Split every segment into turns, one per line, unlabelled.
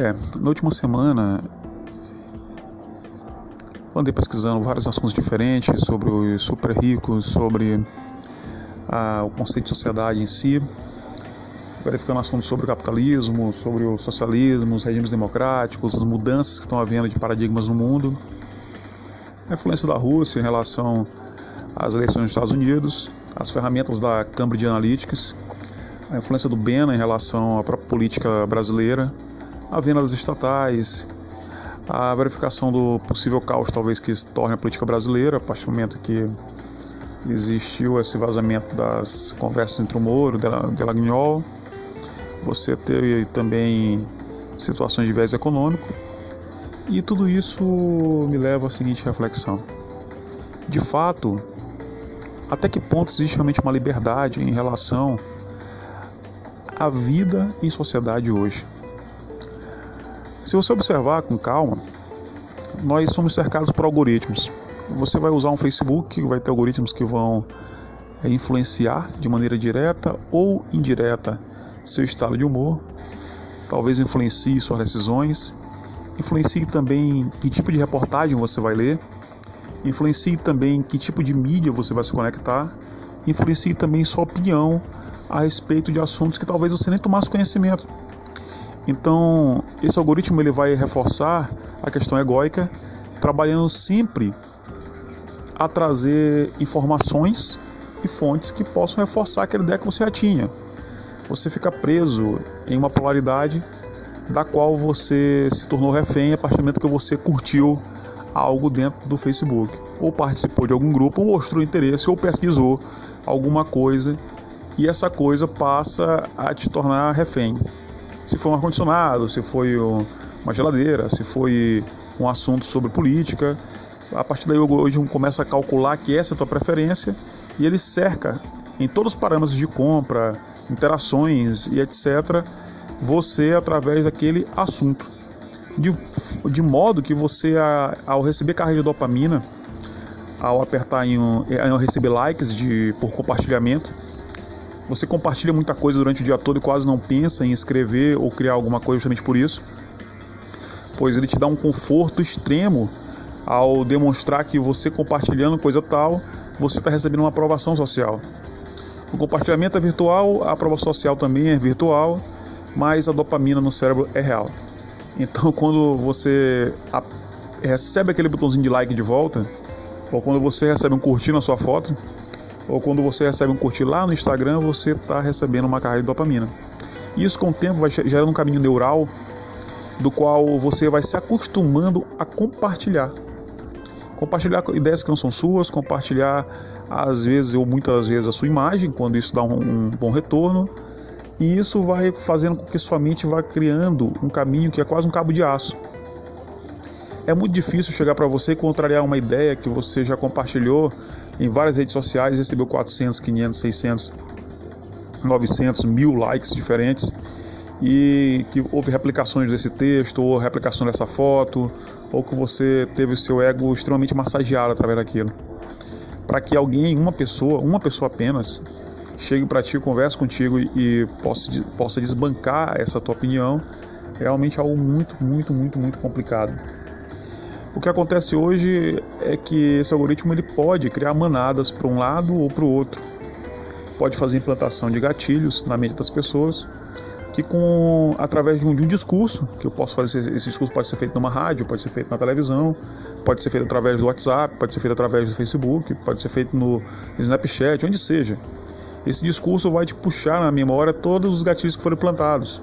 É, na última semana andei pesquisando vários assuntos diferentes sobre os super ricos, sobre ah, o conceito de sociedade em si, verificando assuntos sobre o capitalismo, sobre o socialismo, os regimes democráticos, as mudanças que estão havendo de paradigmas no mundo, a influência da Rússia em relação às eleições dos Estados Unidos, as ferramentas da Cambridge Analytics, a influência do BENA em relação à própria política brasileira, a venda das estatais, a verificação do possível caos talvez que se torne a política brasileira, a partir do momento que existiu esse vazamento das conversas entre o Moro e Delagnol, você teve também situações de viés econômico, e tudo isso me leva à seguinte reflexão. De fato, até que ponto existe realmente uma liberdade em relação à vida em sociedade hoje? Se você observar com calma, nós somos cercados por algoritmos. Você vai usar um Facebook, vai ter algoritmos que vão é, influenciar de maneira direta ou indireta seu estado de humor, talvez influencie suas decisões, influencie também que tipo de reportagem você vai ler, influencie também que tipo de mídia você vai se conectar, influencie também sua opinião a respeito de assuntos que talvez você nem tomasse conhecimento. Então, esse algoritmo ele vai reforçar a questão egóica, trabalhando sempre a trazer informações e fontes que possam reforçar aquela ideia que você já tinha. Você fica preso em uma polaridade da qual você se tornou refém a partir do momento que você curtiu algo dentro do Facebook, ou participou de algum grupo, ou mostrou interesse, ou pesquisou alguma coisa, e essa coisa passa a te tornar refém se foi um ar-condicionado, se foi uma geladeira, se foi um assunto sobre política. A partir daí hoje começa a calcular que essa é a tua preferência e ele cerca em todos os parâmetros de compra, interações e etc. você através daquele assunto. De, de modo que você, ao receber carga de dopamina, ao apertar em, um, ao receber likes de, por compartilhamento, você compartilha muita coisa durante o dia todo e quase não pensa em escrever ou criar alguma coisa justamente por isso, pois ele te dá um conforto extremo ao demonstrar que você compartilhando coisa tal, você está recebendo uma aprovação social. O compartilhamento é virtual, a aprovação social também é virtual, mas a dopamina no cérebro é real. Então, quando você recebe aquele botãozinho de like de volta, ou quando você recebe um curtir na sua foto, ou quando você recebe um curtir lá no Instagram, você está recebendo uma carga de dopamina. Isso com o tempo vai gerando um caminho neural do qual você vai se acostumando a compartilhar. Compartilhar ideias que não são suas, compartilhar às vezes ou muitas vezes a sua imagem, quando isso dá um, um bom retorno. E isso vai fazendo com que sua mente vá criando um caminho que é quase um cabo de aço. É muito difícil chegar para você e contrariar uma ideia que você já compartilhou em várias redes sociais, recebeu 400, 500, 600, 900, mil likes diferentes e que houve replicações desse texto, ou replicação dessa foto, ou que você teve o seu ego extremamente massageado através daquilo. Para que alguém, uma pessoa, uma pessoa apenas, chegue para ti, converse contigo e possa, possa desbancar essa tua opinião, é realmente algo muito, muito, muito, muito complicado. O que acontece hoje é que esse algoritmo ele pode criar manadas para um lado ou para o outro. Pode fazer implantação de gatilhos na mente das pessoas que com através de um, de um, discurso que eu posso fazer esse discurso pode ser feito numa rádio pode ser feito na televisão pode ser feito através do WhatsApp pode ser feito através do Facebook pode ser feito no Snapchat onde seja esse discurso vai te puxar na memória todos os gatilhos que foram plantados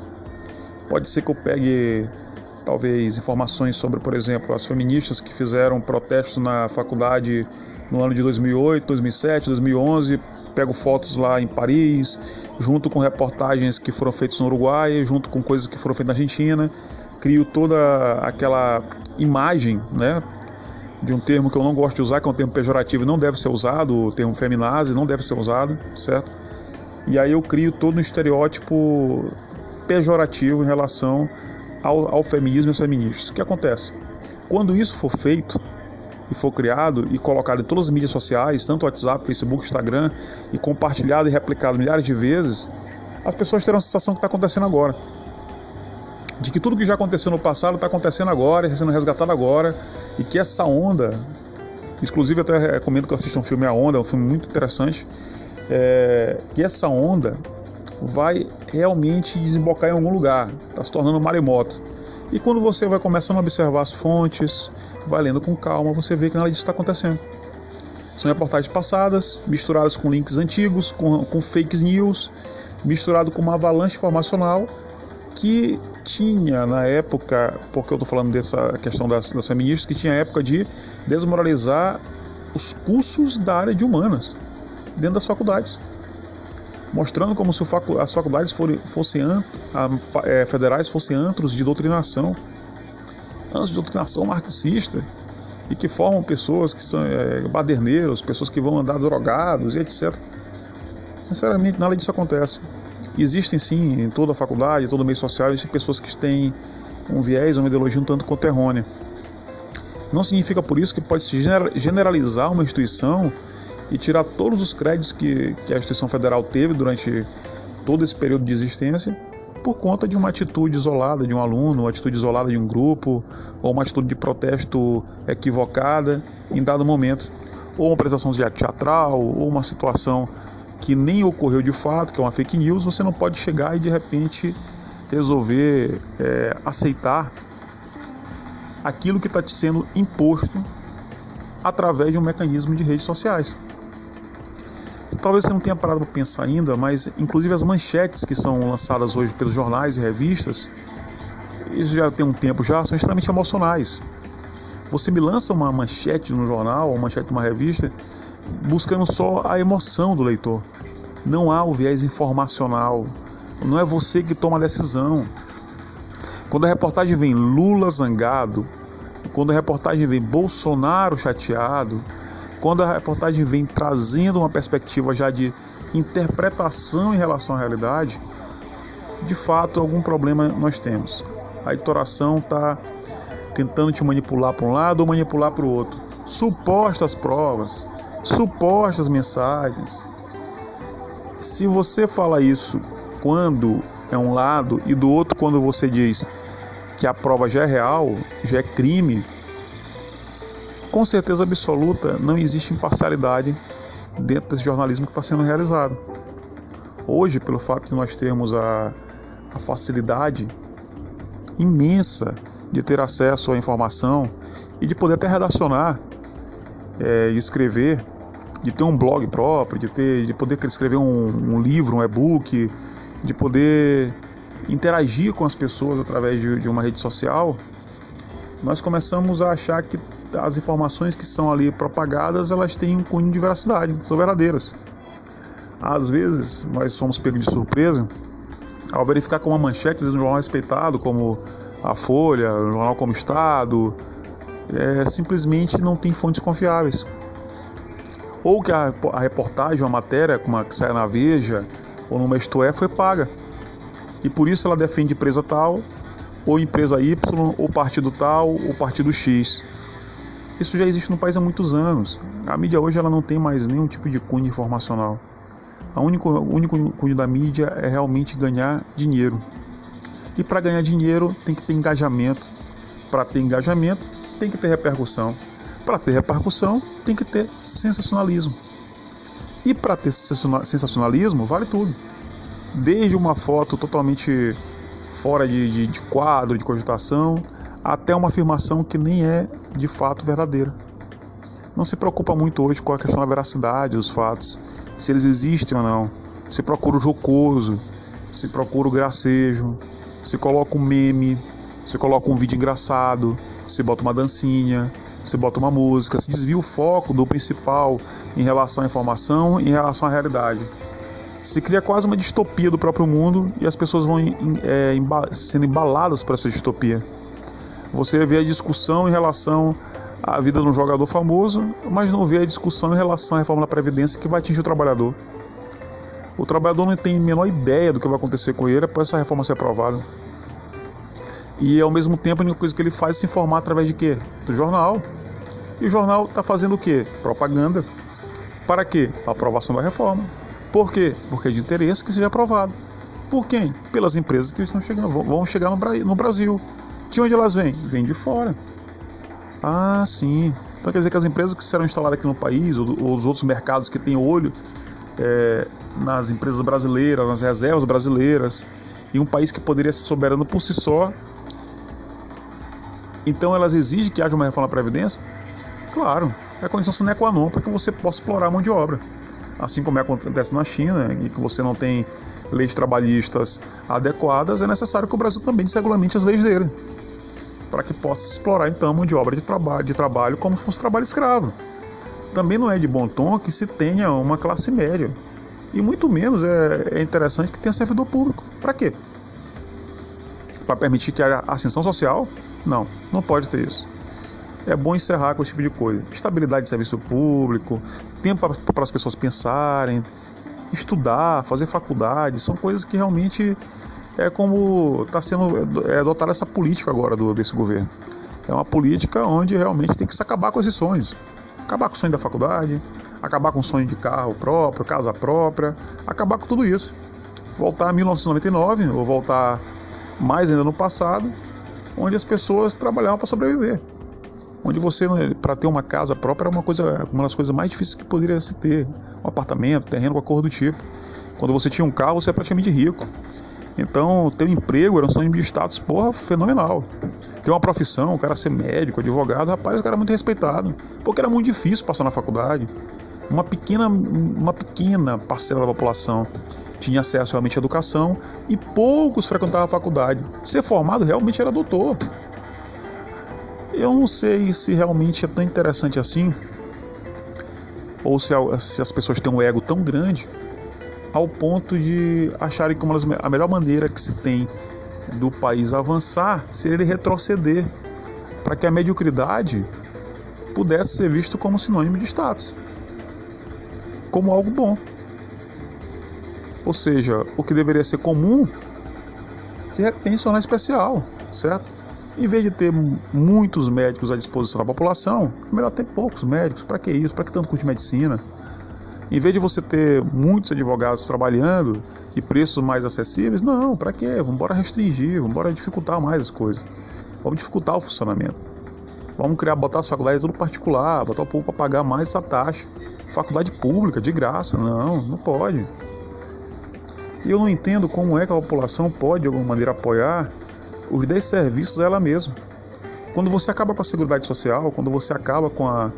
pode ser que eu pegue talvez informações sobre, por exemplo, as feministas que fizeram protestos na faculdade no ano de 2008, 2007, 2011. Pego fotos lá em Paris, junto com reportagens que foram feitas no Uruguai, junto com coisas que foram feitas na Argentina. Crio toda aquela imagem, né? De um termo que eu não gosto de usar, que é um termo pejorativo, não deve ser usado, o termo feminazi não deve ser usado, certo? E aí eu crio todo um estereótipo pejorativo em relação ao, ao feminismo e aos feministas. O que acontece? Quando isso for feito e for criado e colocado em todas as mídias sociais, tanto WhatsApp, Facebook, Instagram, e compartilhado e replicado milhares de vezes, as pessoas terão a sensação que está acontecendo agora. de que tudo que já aconteceu no passado está acontecendo agora, está sendo resgatado agora, e que essa onda, inclusive até recomendo que assistam um filme A Onda, é um filme muito interessante, é, que essa onda vai realmente desembocar em algum lugar, está se tornando maremoto. E quando você vai começando a observar as fontes, vai lendo com calma, você vê que nada disso está acontecendo. São reportagens passadas, misturadas com links antigos, com, com fake news, misturado com uma avalanche informacional que tinha na época, porque eu estou falando dessa questão das, das feministas, que tinha a época de desmoralizar os cursos da área de humanas dentro das faculdades, mostrando como se as faculdades fossem é, federais fossem antros de doutrinação, antros de doutrinação marxista e que formam pessoas que são é, baderneiros, pessoas que vão andar drogados e etc. Sinceramente, nada disso acontece. Existem sim em toda a faculdade, em todo meio social, existem pessoas que têm um viés, uma ideologia um tanto quanto errônea. Não significa por isso que pode se generalizar uma instituição e tirar todos os créditos que, que a instituição federal teve durante todo esse período de existência por conta de uma atitude isolada de um aluno, uma atitude isolada de um grupo, ou uma atitude de protesto equivocada em dado momento, ou uma apresentação teatral, ou uma situação que nem ocorreu de fato, que é uma fake news, você não pode chegar e de repente resolver é, aceitar aquilo que está te sendo imposto através de um mecanismo de redes sociais. Talvez você não tenha parado para pensar ainda, mas inclusive as manchetes que são lançadas hoje pelos jornais e revistas, isso já tem um tempo já, são extremamente emocionais. Você me lança uma manchete no jornal, uma manchete de uma revista, buscando só a emoção do leitor. Não há o viés informacional. Não é você que toma a decisão. Quando a reportagem vem Lula zangado, quando a reportagem vem Bolsonaro chateado, quando a reportagem vem trazendo uma perspectiva já de interpretação em relação à realidade, de fato algum problema nós temos. A editoração está tentando te manipular para um lado ou manipular para o outro. Supostas provas, supostas mensagens. Se você fala isso quando é um lado e do outro quando você diz que a prova já é real, já é crime, com certeza absoluta não existe imparcialidade dentro desse jornalismo que está sendo realizado. Hoje, pelo fato de nós termos a, a facilidade imensa de ter acesso à informação e de poder até redacionar é, e escrever, de ter um blog próprio, de, ter, de poder escrever um, um livro, um e-book, de poder interagir com as pessoas através de, de uma rede social, nós começamos a achar que as informações que são ali propagadas elas têm um cunho de veracidade, são verdadeiras. Às vezes nós somos pegos de surpresa ao verificar com uma manchete no jornal respeitado como a Folha, um jornal como Estado, é, simplesmente não tem fontes confiáveis. Ou que a, a reportagem, uma matéria, como a que sai na Veja ou numa Isto É, foi paga. E por isso ela defende empresa tal, ou empresa Y, ou partido tal, ou partido X. Isso já existe no país há muitos anos. A mídia hoje ela não tem mais nenhum tipo de cunho informacional. A único, o único cunho da mídia é realmente ganhar dinheiro. E para ganhar dinheiro tem que ter engajamento. Para ter engajamento tem que ter repercussão. Para ter repercussão tem que ter sensacionalismo. E para ter sensacionalismo vale tudo. Desde uma foto totalmente fora de, de, de quadro, de cogitação, até uma afirmação que nem é de fato verdadeira. Não se preocupa muito hoje com a questão da veracidade dos fatos, se eles existem ou não. Se procura o jocoso, se procura o gracejo, se coloca um meme, se coloca um vídeo engraçado, se bota uma dancinha, se bota uma música, se desvia o foco do principal em relação à informação e em relação à realidade. Se cria quase uma distopia do próprio mundo e as pessoas vão é, sendo embaladas para essa distopia. Você vê a discussão em relação à vida de um jogador famoso, mas não vê a discussão em relação à reforma da Previdência que vai atingir o trabalhador. O trabalhador não tem a menor ideia do que vai acontecer com ele após essa reforma ser aprovada. E ao mesmo tempo a única coisa que ele faz é se informar através de quê? Do jornal. E o jornal está fazendo o quê? Propaganda. Para quê? A aprovação da reforma. Por quê? Porque é de interesse que seja aprovado. Por quem? Pelas empresas que estão chegando, vão chegar no Brasil. De onde elas vêm? Vêm de fora. Ah, sim. Então quer dizer que as empresas que serão instaladas aqui no país, ou, ou os outros mercados que têm olho é, nas empresas brasileiras, nas reservas brasileiras, e um país que poderia ser soberano por si só, então elas exigem que haja uma reforma da Previdência? Claro, é a condição sine qua non para que você possa explorar a mão de obra. Assim como acontece na China, e que você não tem leis trabalhistas adequadas, é necessário que o Brasil também desregulamente as leis dele para que possa explorar então a mão de obra de trabalho, de trabalho como fosse trabalho escravo. Também não é de bom tom que se tenha uma classe média. E muito menos é, é interessante que tenha servidor público. Para quê? Para permitir que haja ascensão social? Não, não pode ter isso. É bom encerrar com esse tipo de coisa. Estabilidade de serviço público, tempo para as pessoas pensarem, estudar, fazer faculdade, são coisas que realmente é como está sendo é, adotada essa política agora do, desse governo. É uma política onde realmente tem que se acabar com esses sonhos. Acabar com o sonho da faculdade, acabar com o sonho de carro próprio, casa própria, acabar com tudo isso. Voltar a 1999 ou voltar mais ainda no passado, onde as pessoas trabalhavam para sobreviver. Onde você, para ter uma casa própria, era uma, coisa, uma das coisas mais difíceis que poderia se ter. Um apartamento, terreno, qualquer coisa do tipo. Quando você tinha um carro, você era praticamente rico. Então, ter um emprego era um sonho de status, porra, fenomenal. Ter uma profissão, o cara ser médico, advogado, rapaz, o cara era muito respeitado. Porque era muito difícil passar na faculdade. Uma pequena, uma pequena parcela da população tinha acesso realmente à educação e poucos frequentavam a faculdade. Ser formado realmente era doutor. Eu não sei se realmente é tão interessante assim, ou se, se as pessoas têm um ego tão grande ao ponto de acharem que a melhor maneira que se tem do país avançar seria ele retroceder para que a mediocridade pudesse ser visto como sinônimo de status, como algo bom. Ou seja, o que deveria ser comum, de repente se tornar especial, certo? Em vez de ter muitos médicos à disposição da população, é melhor ter poucos médicos. Para que isso? Para que tanto curso de medicina? Em vez de você ter muitos advogados trabalhando e preços mais acessíveis, não, para quê? Vamos embora restringir, vamos embora dificultar mais as coisas. Vamos dificultar o funcionamento. Vamos criar, botar as faculdades tudo particular, botar o povo para pagar mais essa taxa. Faculdade pública, de graça, não, não pode. E eu não entendo como é que a população pode, de alguma maneira, apoiar os 10 serviços ela mesma. Quando você acaba com a seguridade social, quando você acaba com a,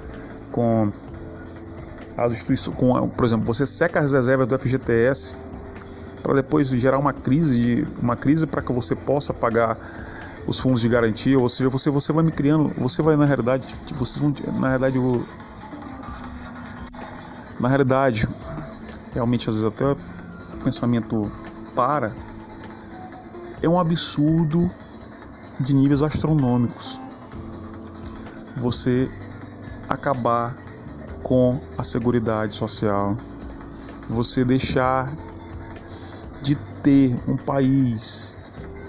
com as instituições, com, por exemplo, você seca as reservas do FGTS para depois gerar uma crise, uma crise para que você possa pagar os fundos de garantia, ou seja, você você vai me criando, você vai na realidade, você na realidade o na realidade, realmente às vezes até o pensamento para é um absurdo de níveis astronômicos. Você acabar com a Seguridade Social. Você deixar de ter um país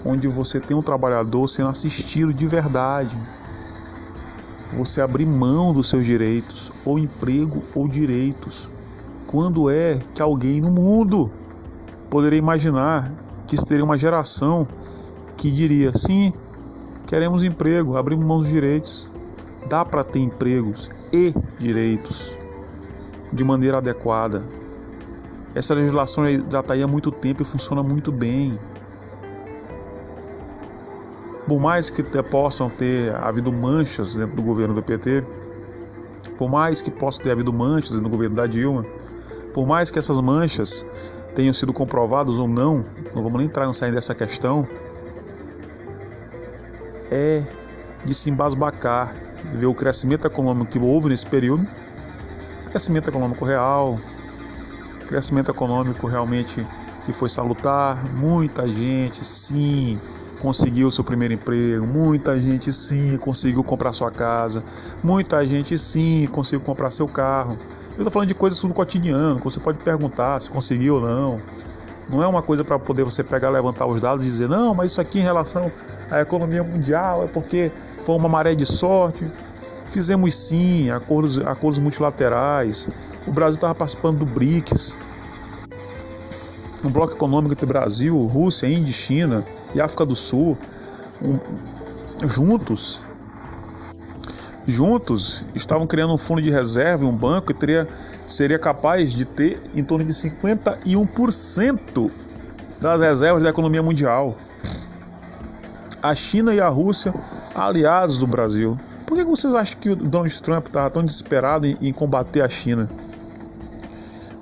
onde você tem um trabalhador sendo assistido de verdade. Você abrir mão dos seus direitos, ou emprego ou direitos. Quando é que alguém no mundo poderia imaginar que teria uma geração que diria: sim, queremos emprego, abrimos mão dos direitos. Dá para ter empregos e direitos de maneira adequada. Essa legislação já está aí há muito tempo e funciona muito bem. Por mais que possam ter havido manchas dentro do governo do PT, por mais que possa ter havido manchas no governo da Dilma, por mais que essas manchas tenham sido comprovadas ou não, não vamos nem entrar no sair dessa questão, é de se embasbacar ver o crescimento econômico que houve nesse período, crescimento econômico real, crescimento econômico realmente que foi salutar, muita gente sim conseguiu seu primeiro emprego, muita gente sim conseguiu comprar sua casa, muita gente sim conseguiu comprar seu carro. Eu estou falando de coisas do cotidiano, que você pode perguntar se conseguiu ou não. Não é uma coisa para poder você pegar, levantar os dados e dizer, não, mas isso aqui em relação à economia mundial é porque foi uma maré de sorte. Fizemos sim acordos, acordos multilaterais. O Brasil estava participando do BRICS. um bloco econômico entre Brasil, Rússia, Índia, China e África do Sul, um, juntos, juntos estavam criando um fundo de reserva, um banco que teria, seria capaz de ter em torno de 51% das reservas da economia mundial. A China e a Rússia, aliados do Brasil. Por que vocês acham que o Donald Trump estava tão desesperado em, em combater a China?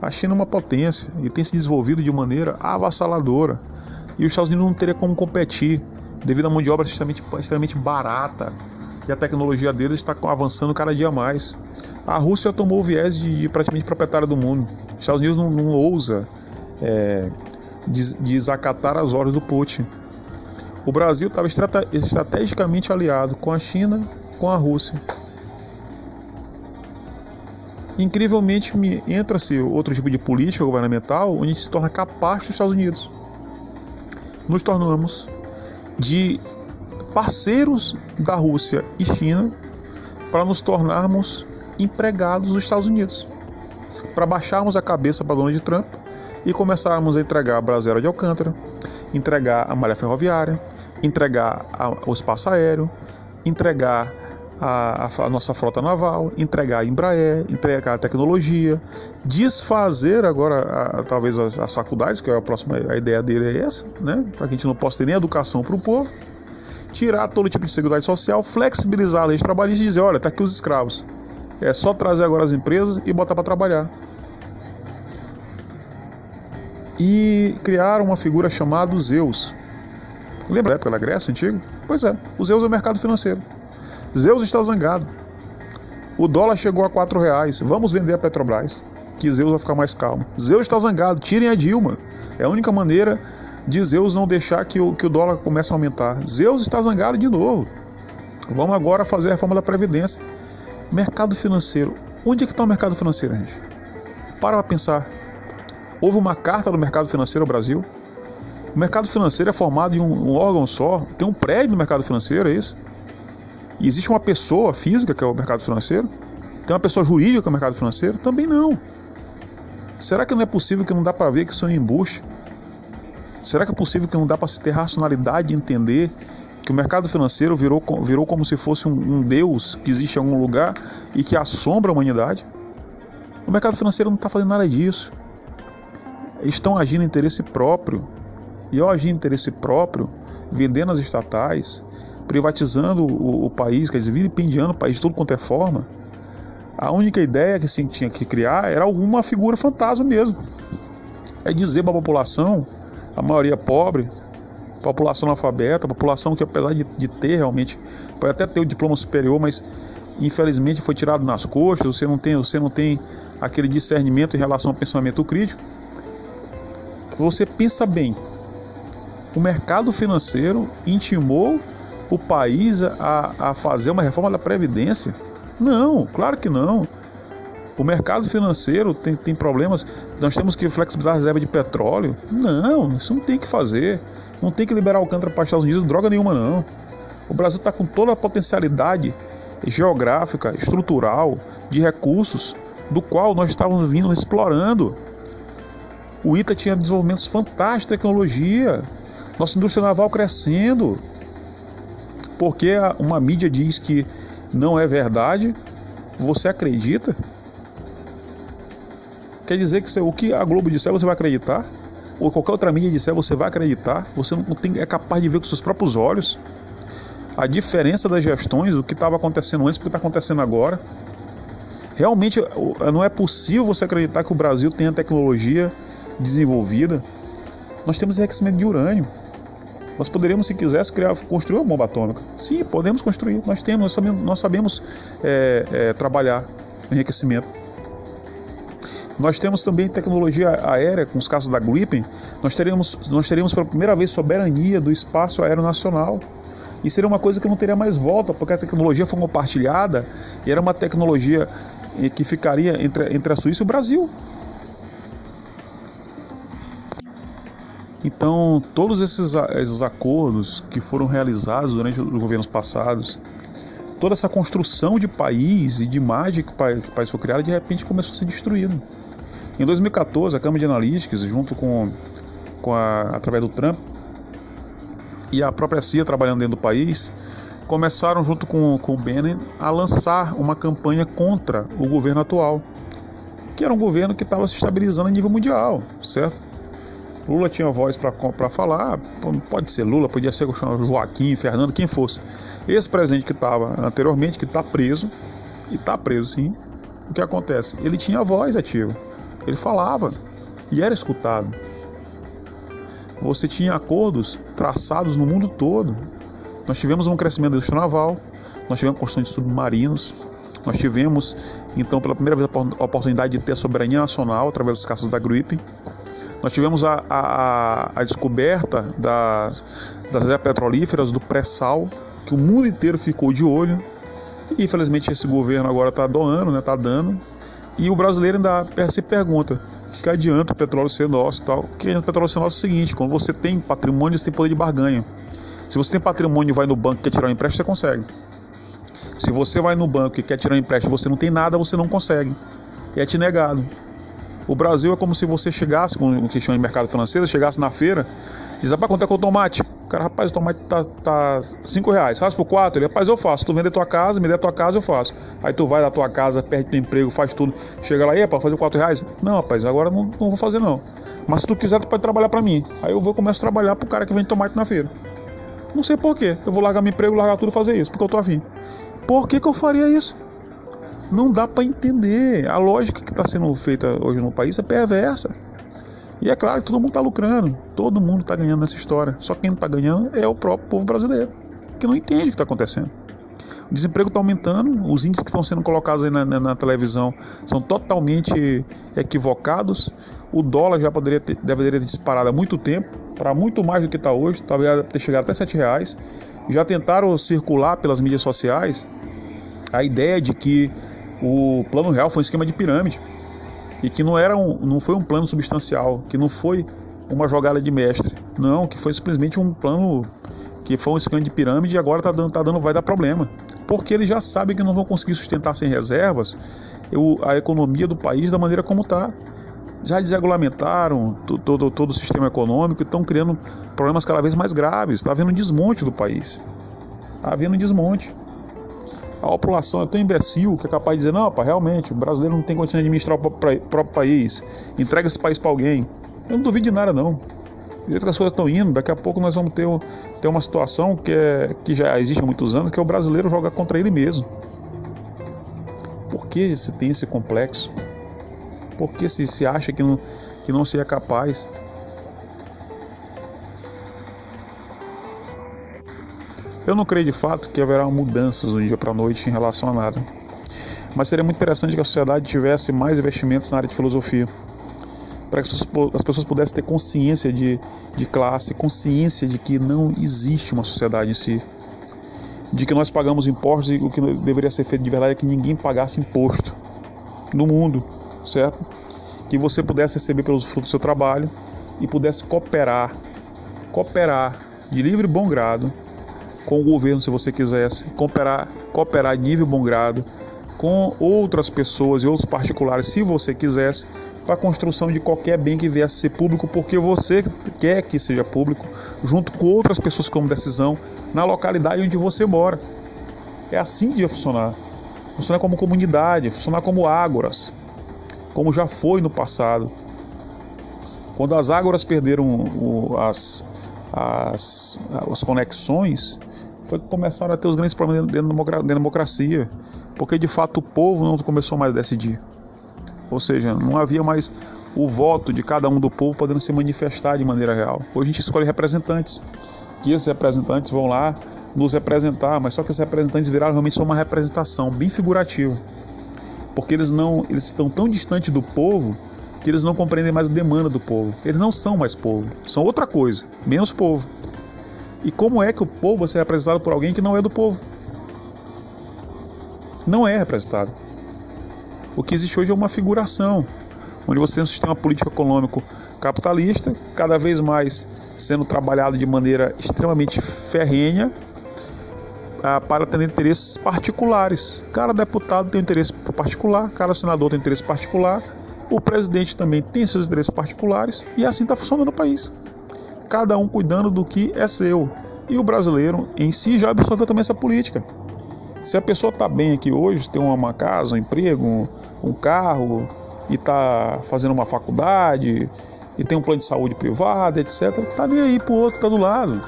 A China é uma potência e tem se desenvolvido de maneira avassaladora. E os Estados Unidos não teria como competir devido à mão de obra extremamente, extremamente barata e a tecnologia deles está avançando cada dia mais. A Rússia tomou o viés de, de praticamente proprietária do mundo. Os Estados Unidos não, não ousa é, desacatar as ordens do Putin. O Brasil estava estrategicamente aliado com a China, com a Rússia. Incrivelmente entra-se outro tipo de política governamental onde se torna capaz dos Estados Unidos. Nos tornamos de parceiros da Rússia e China para nos tornarmos empregados dos Estados Unidos. Para baixarmos a cabeça para Donald Trump e começarmos a entregar a Brasileira de Alcântara, entregar a malha ferroviária, entregar a, o espaço aéreo, entregar a, a, a, nossa frota naval, entregar a Embraer, entregar a tecnologia, desfazer agora talvez as, as, faculdades, que é a próxima a ideia dele é essa, né? para que a gente não possa ter nem educação para o povo, tirar todo tipo de seguridade social, flexibilizar a lei de trabalhista e dizer, olha, está aqui os escravos. É só trazer agora as empresas e botar para trabalhar. E criar uma figura chamada Zeus. Lembra da época da Grécia antiga? Pois é, o Zeus é o mercado financeiro. Zeus está zangado. O dólar chegou a quatro reais. Vamos vender a Petrobras, que Zeus vai ficar mais calmo. Zeus está zangado. Tirem a Dilma. É a única maneira de Zeus não deixar que o, que o dólar comece a aumentar. Zeus está zangado de novo. Vamos agora fazer a reforma da Previdência. Mercado financeiro. Onde é que está o mercado financeiro, gente? Para pensar. Houve uma carta do mercado financeiro ao Brasil. O mercado financeiro é formado em um, um órgão só. Tem um prédio no mercado financeiro, é isso? E existe uma pessoa física, que é o mercado financeiro? Tem uma pessoa jurídica, que é o mercado financeiro? Também não. Será que não é possível que não dá para ver que isso é um embuste? Será que é possível que não dá para se ter racionalidade de entender que o mercado financeiro virou, virou como se fosse um, um Deus que existe em algum lugar e que assombra a humanidade? O mercado financeiro não está fazendo nada disso. Estão agindo em interesse próprio. E ao agir em interesse próprio, vendendo as estatais, privatizando o, o país, quer dizer, vilipendiando o país de tudo quanto é forma, a única ideia que se tinha que criar era alguma figura fantasma mesmo. É dizer para a população, a maioria pobre, população analfabeta, população que apesar de, de ter realmente, pode até ter o diploma superior, mas infelizmente foi tirado nas coxas, você não tem, você não tem aquele discernimento em relação ao pensamento crítico. Você pensa bem. O mercado financeiro intimou o país a, a fazer uma reforma da Previdência? Não, claro que não. O mercado financeiro tem, tem problemas. Nós temos que flexibilizar a reserva de petróleo? Não, isso não tem que fazer. Não tem que liberar o Alcântara para os Estados Unidos, droga nenhuma, não. O Brasil está com toda a potencialidade geográfica, estrutural, de recursos, do qual nós estávamos vindo explorando. O ITA tinha desenvolvimentos fantásticos de tecnologia, nossa indústria naval crescendo. Porque uma mídia diz que não é verdade, você acredita? Quer dizer que o que a Globo disser você vai acreditar? Ou qualquer outra mídia disser você vai acreditar? Você não tem, é capaz de ver com seus próprios olhos a diferença das gestões, o que estava acontecendo antes o que está acontecendo agora. Realmente não é possível você acreditar que o Brasil tenha tecnologia desenvolvida. Nós temos enriquecimento de urânio. Nós poderíamos, se quisesse, criar, construir uma bomba atômica. Sim, podemos construir. Nós temos, nós sabemos, nós sabemos é, é, trabalhar enriquecimento. Nós temos também tecnologia aérea, com os casos da Gripen. Nós teríamos, nós teríamos pela primeira vez soberania do espaço aéreo nacional. E seria uma coisa que não teria mais volta, porque a tecnologia foi compartilhada e era uma tecnologia eh, que ficaria entre, entre a Suíça e o Brasil. Então, todos esses, esses acordos que foram realizados durante os governos passados, toda essa construção de país e de imagem que o país, foi criado, de repente começou a ser destruído. Em 2014, a Câmara de Analytics, junto com com a, através do Trump, e a própria CIA trabalhando dentro do país, começaram junto com, com o Bennett a lançar uma campanha contra o governo atual, que era um governo que estava se estabilizando a nível mundial, certo? Lula tinha voz para falar, pode ser Lula, podia ser Joaquim, Fernando, quem fosse. Esse presidente que estava anteriormente, que está preso, e está preso sim, o que acontece? Ele tinha voz ativa, ele falava e era escutado. Você tinha acordos traçados no mundo todo. Nós tivemos um crescimento do naval, nós tivemos construção de submarinos, nós tivemos, então, pela primeira vez a oportunidade de ter a soberania nacional através das caças da Gripe. Nós tivemos a, a, a descoberta das, das petrolíferas, do pré-sal, que o mundo inteiro ficou de olho. E infelizmente esse governo agora está doando, está né, tá dando. E o brasileiro ainda se pergunta: o que adianta o petróleo ser nosso tal? O que o petróleo ser nosso é o seguinte: quando você tem patrimônio, você tem poder de barganha. Se você tem patrimônio e vai no banco e quer tirar um empréstimo, você consegue. Se você vai no banco e quer tirar um empréstimo você não tem nada, você não consegue. E é te negado. O Brasil é como se você chegasse, com o que chama de mercado financeiro, chegasse na feira e diz, rapaz, quanto é que é o tomate? O cara, rapaz, o tomate tá, tá cinco reais, faz por quatro? Ele, rapaz, eu faço. Tu vende a tua casa, me der tua casa, eu faço. Aí tu vai da tua casa, perde teu emprego, faz tudo. Chega lá, e para fazer quatro reais? Não, rapaz, agora não, não vou fazer não. Mas se tu quiser, tu pode trabalhar para mim. Aí eu vou começar a trabalhar pro cara que vende tomate na feira. Não sei porquê. Eu vou largar meu emprego, largar tudo fazer isso, porque eu tô afim. Por que, que eu faria isso? Não dá para entender. A lógica que está sendo feita hoje no país é perversa. E é claro que todo mundo está lucrando, todo mundo está ganhando nessa história. Só quem não está ganhando é o próprio povo brasileiro, que não entende o que está acontecendo. O desemprego está aumentando, os índices que estão sendo colocados aí na, na, na, televisão são totalmente equivocados. O dólar já poderia ter, deveria ter disparado há muito tempo, para muito mais do que está hoje, talvez ter chegado até R$ reais. Já tentaram circular pelas mídias sociais a ideia de que o plano real foi um esquema de pirâmide e que não era um, não foi um plano substancial, que não foi uma jogada de mestre, não, que foi simplesmente um plano que foi um esquema de pirâmide e agora está dando, tá dando, vai dar problema, porque eles já sabem que não vão conseguir sustentar sem reservas a economia do país da maneira como está. Já desregulamentaram todo, todo o sistema econômico e estão criando problemas cada vez mais graves. Está havendo um desmonte do país. Está havendo um desmonte a população é tão imbecil que é capaz de dizer: não, realmente, o brasileiro não tem condição de administrar o próprio país, entrega esse país para alguém. Eu não duvido de nada, não. Do jeito que as coisas estão indo, daqui a pouco nós vamos ter, ter uma situação que, é, que já existe há muitos anos, que é o brasileiro jogar contra ele mesmo. Por que se tem esse complexo? Por que se, se acha que não, que não se é capaz? Eu não creio de fato que haverá mudanças do dia para a noite em relação a nada. Mas seria muito interessante que a sociedade tivesse mais investimentos na área de filosofia. Para que as pessoas pudessem ter consciência de, de classe, consciência de que não existe uma sociedade em si. De que nós pagamos impostos e o que deveria ser feito de verdade é que ninguém pagasse imposto no mundo, certo? Que você pudesse receber pelos frutos do seu trabalho e pudesse cooperar, cooperar de livre e bom grado com o governo, se você quisesse, cooperar, cooperar nível bom grado, com outras pessoas e outros particulares, se você quisesse, para a construção de qualquer bem que viesse a ser público, porque você quer que seja público, junto com outras pessoas como decisão, na localidade onde você mora. É assim que devia funcionar. Funcionar como comunidade, funcionar como ágoras, como já foi no passado. Quando as ágoras perderam as, as, as conexões, foi que começaram a ter os grandes problemas dentro da democracia, porque de fato o povo não começou mais a decidir. Ou seja, não havia mais o voto de cada um do povo podendo se manifestar de maneira real. Hoje a gente escolhe representantes, que esses representantes vão lá nos representar, mas só que esses representantes viraram realmente só uma representação bem figurativa. Porque eles não, eles estão tão distantes do povo que eles não compreendem mais a demanda do povo. Eles não são mais povo, são outra coisa, menos povo. E como é que o povo vai ser representado por alguém que não é do povo? Não é representado. O que existe hoje é uma figuração, onde você tem um sistema político econômico capitalista, cada vez mais sendo trabalhado de maneira extremamente ferrenha ah, para atender interesses particulares. Cada deputado tem interesse particular, cada senador tem interesse particular, o presidente também tem seus interesses particulares e assim está funcionando o país. Cada um cuidando do que é seu. E o brasileiro em si já absorveu também essa política. Se a pessoa está bem aqui hoje, tem uma casa, um emprego, um, um carro, e está fazendo uma faculdade, e tem um plano de saúde privado, etc., está nem aí pro outro que está do lado.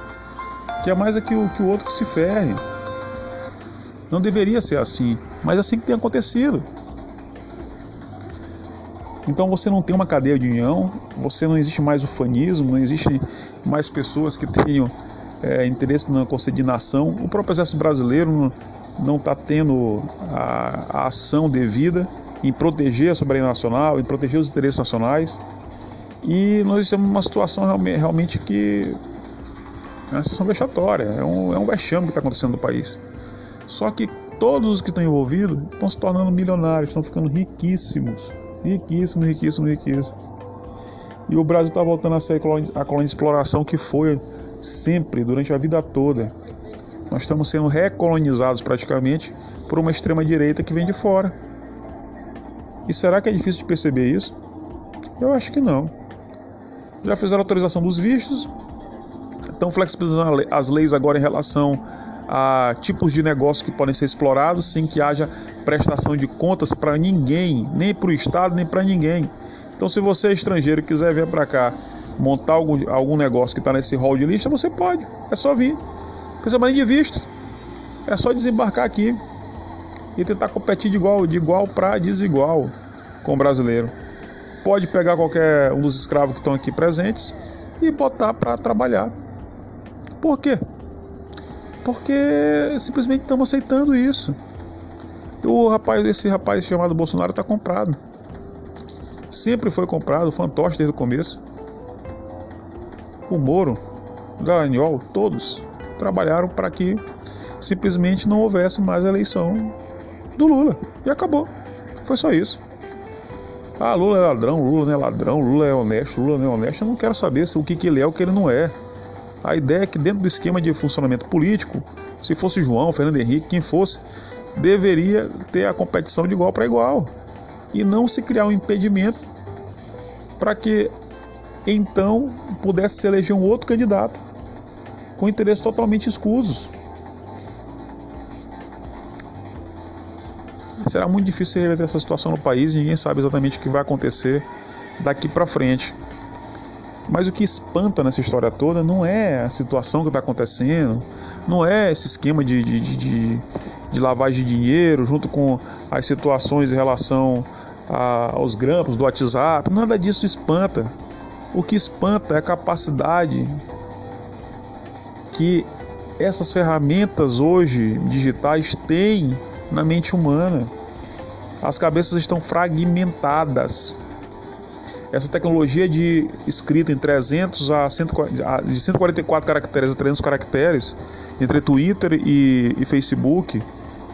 Que é mais aqui o, que o outro que se ferre. Não deveria ser assim, mas é assim que tem acontecido. Então você não tem uma cadeia de união, você não existe mais o fanismo, não existe mais pessoas que tenham é, interesse na conceito de nação. O próprio exército brasileiro não está tendo a, a, ação devida em proteger a soberania nacional, em proteger os interesses nacionais. E nós temos uma situação realmente que é uma situação vexatória, é um, é um vexame que está acontecendo no país. Só que todos os que estão envolvidos estão se tornando milionários, estão ficando riquíssimos. Riquíssimos, riquíssimos, riquíssimos. E o Brasil está voltando a ser a colônia, de exploração que foi sempre, durante a vida toda. Nós estamos sendo recolonizados praticamente por uma extrema-direita que vem de fora. E será que é difícil de perceber isso? Eu acho que não. Já fizeram autorização dos vistos, estão flexibilizando as leis agora em relação a tipos de negócios que podem ser explorados sem que haja prestação de contas para ninguém, nem para o Estado, nem para ninguém. Então, se você é estrangeiro e quiser vir para cá montar algum, algum negócio que está nesse hall de lista, você pode. É só vir. Não precisa mais de visto. É só desembarcar aqui e tentar competir de igual, de igual para desigual com o brasileiro. Pode pegar qualquer um dos escravos que estão aqui presentes e botar para trabalhar. Por quê? Porque simplesmente estamos aceitando isso. O rapaz, esse rapaz chamado Bolsonaro está comprado. Sempre foi comprado, fantoche desde o começo. O Moro, o Dallagnol, todos trabalharam para que simplesmente não houvesse mais eleição do Lula. E acabou. Foi só isso. Ah, Lula é ladrão, Lula não é ladrão, Lula é honesto, Lula não é honesto. Eu não quero saber se o que, que ele é o que ele não é. A ideia é que dentro do esquema de funcionamento político, se fosse João, Fernando Henrique, quem fosse, deveria ter a competição de igual para igual e não se criar um impedimento para que então pudesse se eleger um outro candidato com interesses totalmente escusos. Será muito difícil reverter essa situação no país ninguém sabe exatamente o que vai acontecer daqui para frente. Mas o que espanta nessa história toda não é a situação que está acontecendo, não é esse esquema de, de, de, de, lavagem de dinheiro, junto com as situações em relação a, aos grampos do WhatsApp, nada disso espanta. O que espanta é a capacidade que essas ferramentas hoje digitais têm na mente humana. As cabeças estão fragmentadas essa tecnologia de escrita em 300 a, 140, de 144 caracteres a 300 caracteres entre Twitter e, e Facebook,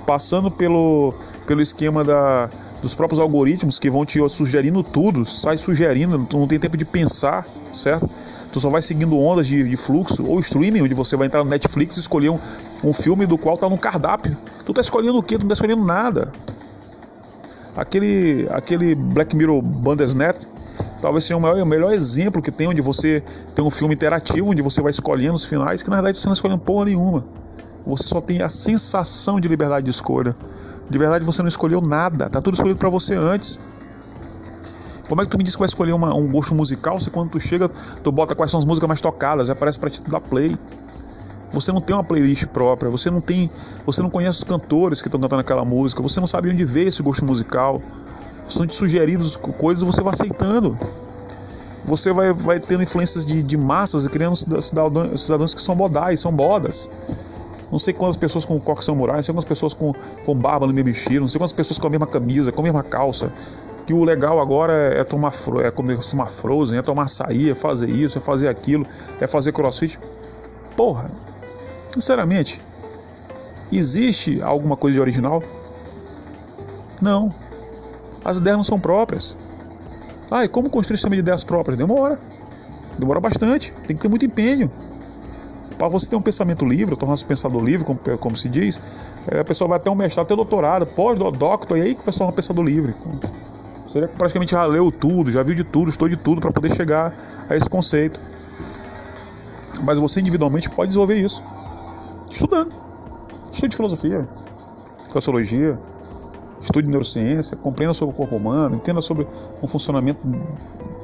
passando pelo, pelo esquema da, dos próprios algoritmos que vão te sugerindo tudo, sai sugerindo, tu não tem tempo de pensar, certo? Tu só vai seguindo ondas de, de fluxo, ou streaming, onde você vai entrar no Netflix e escolher um, um filme do qual está no cardápio. Tu tá escolhendo o quê? Tu não tá escolhendo nada. Aquele, aquele Black Mirror Bandersnatch talvez seja o, maior, o melhor exemplo que tem, onde você tem um filme interativo, onde você vai escolhendo os finais, que na verdade você não escolhendo porra nenhuma. Você só tem a sensação de liberdade de escolha. De verdade você não escolheu nada, tá tudo escolhido para você antes. Como é que tu me diz que vai escolher uma, um gosto musical se quando tu chega, tu bota quais são as músicas mais tocadas, aparece para ti dar play. Você não tem uma playlist própria, você não tem, você não conhece os cantores que estão cantando aquela música, você não sabe onde veio esse gosto musical são te sugeridos coisas você vai aceitando. Você vai, vai tendo influências de, de massas e criando cidadãos, cidadãos que são bodais, são bodas. Não sei quantas pessoas com coque samurai, não sei quantas pessoas com, com barba no mesmo estilo, não sei quantas pessoas com a mesma camisa, com a mesma calça. Que o legal agora é, é tomar é comer tomar frozen, é tomar açaí, é fazer isso, é fazer aquilo, é fazer crossfit. Porra, sinceramente, existe alguma coisa de original? Não. As ideias não são próprias. Ah, e como construir sistema de ideias próprias? Demora. Demora bastante. Tem que ter muito empenho. Para você ter um pensamento livre, tornar-se pensador livre, como, como se diz, é, a pessoa vai até um mestrado, até doutorado, pós-doctor, e aí que vai se tornar um pensador livre. Você praticamente já leu tudo, já viu de tudo, estou de tudo para poder chegar a esse conceito. Mas você individualmente pode desenvolver isso. Estudando. Estude filosofia, sociologia, estude neurociência, compreenda sobre o corpo humano, entenda sobre o funcionamento